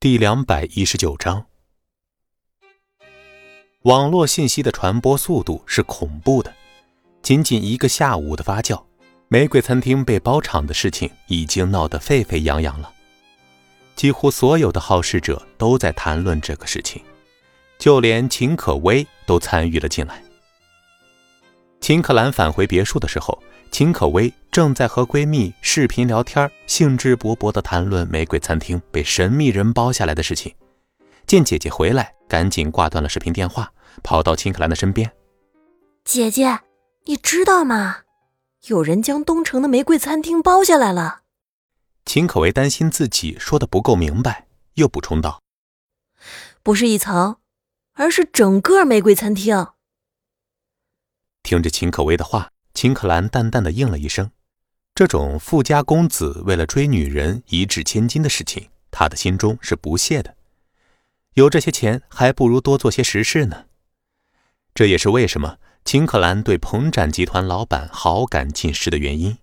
第两百一十九章，网络信息的传播速度是恐怖的。仅仅一个下午的发酵，玫瑰餐厅被包场的事情已经闹得沸沸扬扬了。几乎所有的好事者都在谈论这个事情，就连秦可薇都参与了进来。秦可兰返回别墅的时候，秦可薇。正在和闺蜜视频聊天，兴致勃勃地谈论玫瑰餐厅被神秘人包下来的事情。见姐姐回来，赶紧挂断了视频电话，跑到秦可兰的身边：“姐姐，你知道吗？有人将东城的玫瑰餐厅包下来了。”秦可薇担心自己说的不够明白，又补充道：“不是一层，而是整个玫瑰餐厅。”听着秦可薇的话，秦可兰淡淡的应了一声。这种富家公子为了追女人一掷千金的事情，他的心中是不屑的。有这些钱，还不如多做些实事呢。这也是为什么秦可兰对鹏展集团老板好感尽失的原因。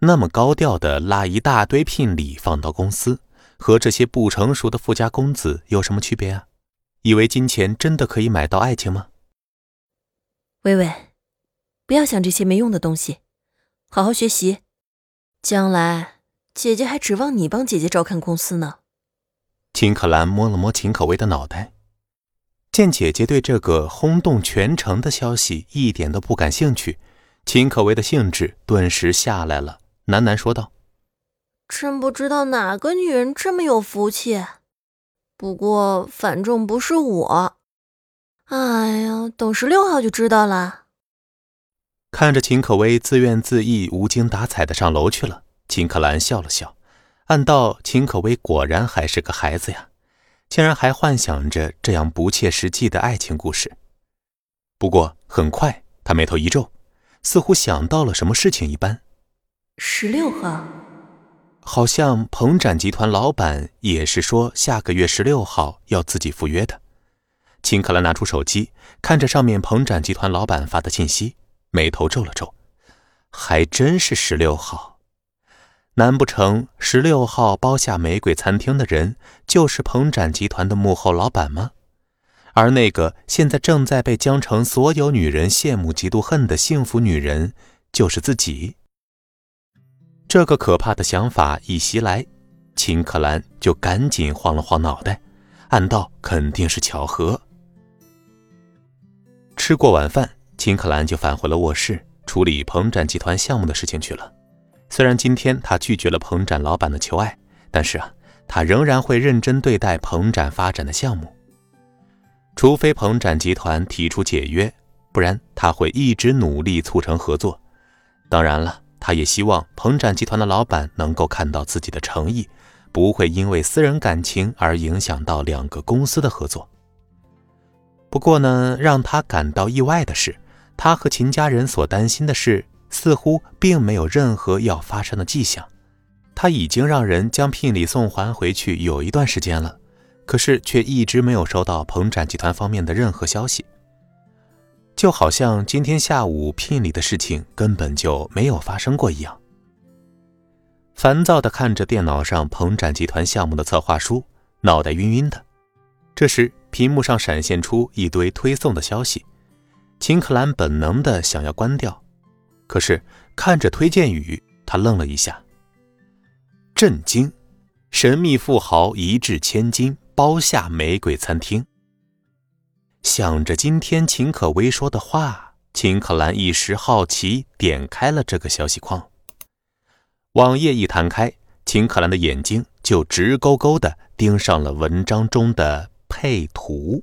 那么高调的拉一大堆聘礼放到公司，和这些不成熟的富家公子有什么区别啊？以为金钱真的可以买到爱情吗？微微，不要想这些没用的东西，好好学习。将来，姐姐还指望你帮姐姐照看公司呢。秦可兰摸了摸秦可薇的脑袋，见姐姐对这个轰动全城的消息一点都不感兴趣，秦可薇的兴致顿时下来了，喃喃说道：“真不知道哪个女人这么有福气。不过反正不是我。哎呀，等十六号就知道了。”看着秦可薇自怨自艾、无精打采的上楼去了，秦可兰笑了笑，暗道：秦可薇果然还是个孩子呀，竟然还幻想着这样不切实际的爱情故事。不过很快，他眉头一皱，似乎想到了什么事情一般。十六号，好像鹏展集团老板也是说下个月十六号要自己赴约的。秦可兰拿出手机，看着上面鹏展集团老板发的信息。眉头皱了皱，还真是十六号。难不成十六号包下玫瑰餐厅的人就是鹏展集团的幕后老板吗？而那个现在正在被江城所有女人羡慕、嫉妒、恨的幸福女人，就是自己？这个可怕的想法一袭来，秦可兰就赶紧晃了晃脑袋，暗道肯定是巧合。吃过晚饭。金可兰就返回了卧室，处理鹏展集团项目的事情去了。虽然今天他拒绝了鹏展老板的求爱，但是啊，他仍然会认真对待鹏展发展的项目。除非鹏展集团提出解约，不然他会一直努力促成合作。当然了，他也希望鹏展集团的老板能够看到自己的诚意，不会因为私人感情而影响到两个公司的合作。不过呢，让他感到意外的是。他和秦家人所担心的事，似乎并没有任何要发生的迹象。他已经让人将聘礼送还回去有一段时间了，可是却一直没有收到鹏展集团方面的任何消息，就好像今天下午聘礼的事情根本就没有发生过一样。烦躁地看着电脑上鹏展集团项目的策划书，脑袋晕晕的。这时，屏幕上闪现出一堆推送的消息。秦可兰本能的想要关掉，可是看着推荐语，他愣了一下。震惊！神秘富豪一掷千金包下玫瑰餐厅。想着今天秦可薇说的话，秦可兰一时好奇，点开了这个消息框。网页一弹开，秦可兰的眼睛就直勾勾的盯上了文章中的配图。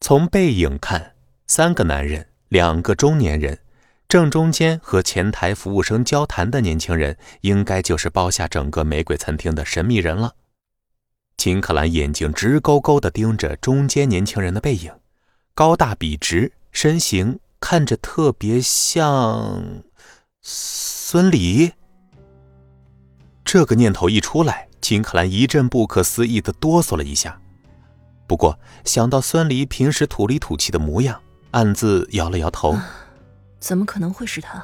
从背影看。三个男人，两个中年人，正中间和前台服务生交谈的年轻人，应该就是包下整个玫瑰餐厅的神秘人了。秦可兰眼睛直勾勾地盯着中间年轻人的背影，高大笔直，身形看着特别像孙离。这个念头一出来，金可兰一阵不可思议地哆嗦了一下。不过想到孙离平时土里土气的模样，暗自摇了摇头，怎么可能会是他？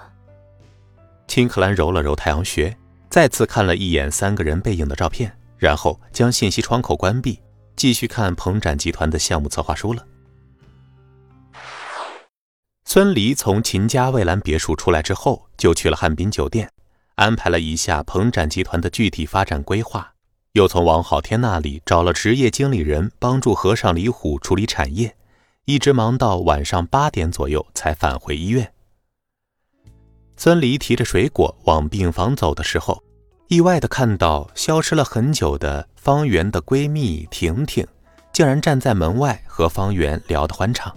秦克兰揉了揉太阳穴，再次看了一眼三个人背影的照片，然后将信息窗口关闭，继续看鹏展集团的项目策划书了。孙离从秦家蔚蓝别墅出来之后，就去了汉滨酒店，安排了一下鹏展集团的具体发展规划，又从王好天那里找了职业经理人帮助和尚李虎处理产业，一直忙到晚上八点左右才返回医院。孙离提着水果往病房走的时候，意外的看到消失了很久的方圆的闺蜜婷婷，竟然站在门外和方圆聊得欢畅。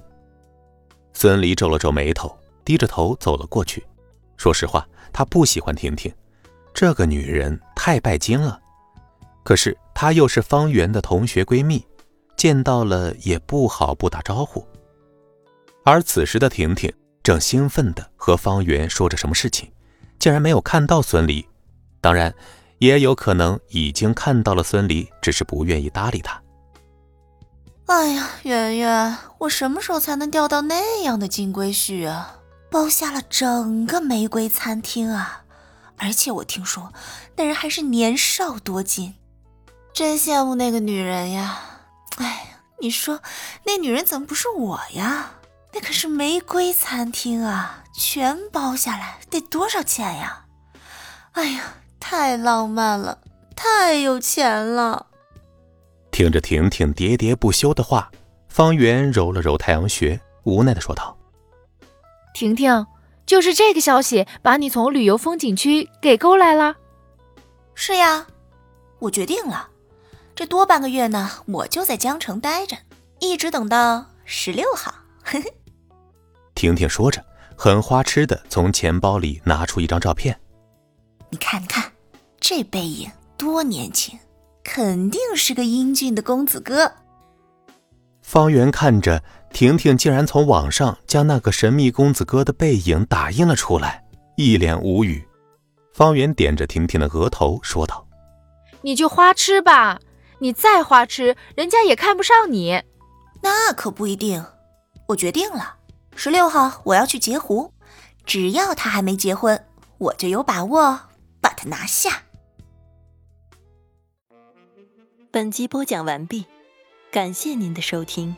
孙离皱了皱眉头，低着头走了过去。说实话，他不喜欢婷婷，这个女人太拜金了。可是她又是方圆的同学闺蜜，见到了也不好不打招呼。而此时的婷婷正兴奋地和方圆说着什么事情，竟然没有看到孙离。当然，也有可能已经看到了孙离，只是不愿意搭理他。哎呀，圆圆，我什么时候才能钓到那样的金龟婿啊？包下了整个玫瑰餐厅啊！而且我听说那人还是年少多金，真羡慕那个女人呀！哎，你说那女人怎么不是我呀？那可是玫瑰餐厅啊，全包下来得多少钱呀？哎呀，太浪漫了，太有钱了！听着婷婷喋喋不休的话，方圆揉了揉太阳穴，无奈的说道：“婷婷，就是这个消息把你从旅游风景区给勾来了。”“是呀，我决定了，这多半个月呢，我就在江城待着，一直等到十六号。”婷婷说着，很花痴的从钱包里拿出一张照片：“你看，你看，这背影多年轻。”肯定是个英俊的公子哥。方圆看着婷婷，竟然从网上将那个神秘公子哥的背影打印了出来，一脸无语。方圆点着婷婷的额头说道：“你就花痴吧，你再花痴，人家也看不上你。那可不一定。我决定了，十六号我要去截胡，只要他还没结婚，我就有把握把他拿下。”本集播讲完毕，感谢您的收听。